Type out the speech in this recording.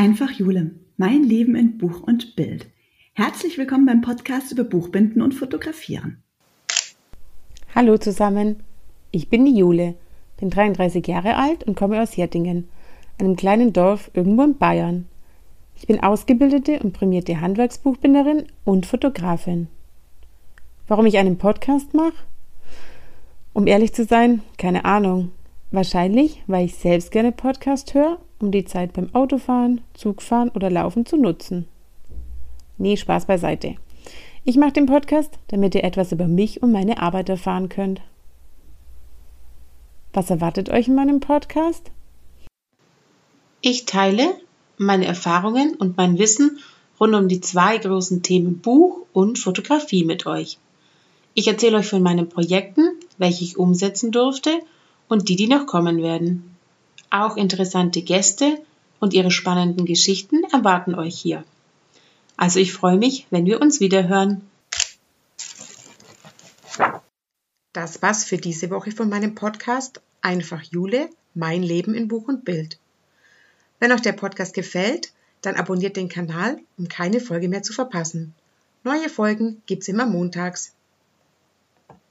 Einfach Jule, mein Leben in Buch und Bild. Herzlich willkommen beim Podcast über Buchbinden und Fotografieren. Hallo zusammen, ich bin die Jule, bin 33 Jahre alt und komme aus Jettingen, einem kleinen Dorf irgendwo in Bayern. Ich bin ausgebildete und prämierte Handwerksbuchbinderin und Fotografin. Warum ich einen Podcast mache? Um ehrlich zu sein, keine Ahnung. Wahrscheinlich, weil ich selbst gerne Podcast höre um die Zeit beim Autofahren, Zugfahren oder Laufen zu nutzen. Nee, Spaß beiseite. Ich mache den Podcast, damit ihr etwas über mich und meine Arbeit erfahren könnt. Was erwartet euch in meinem Podcast? Ich teile meine Erfahrungen und mein Wissen rund um die zwei großen Themen Buch und Fotografie mit euch. Ich erzähle euch von meinen Projekten, welche ich umsetzen durfte und die, die noch kommen werden. Auch interessante Gäste und ihre spannenden Geschichten erwarten euch hier. Also ich freue mich, wenn wir uns wieder hören. Das war's für diese Woche von meinem Podcast Einfach Jule, mein Leben in Buch und Bild. Wenn euch der Podcast gefällt, dann abonniert den Kanal, um keine Folge mehr zu verpassen. Neue Folgen gibt's immer montags.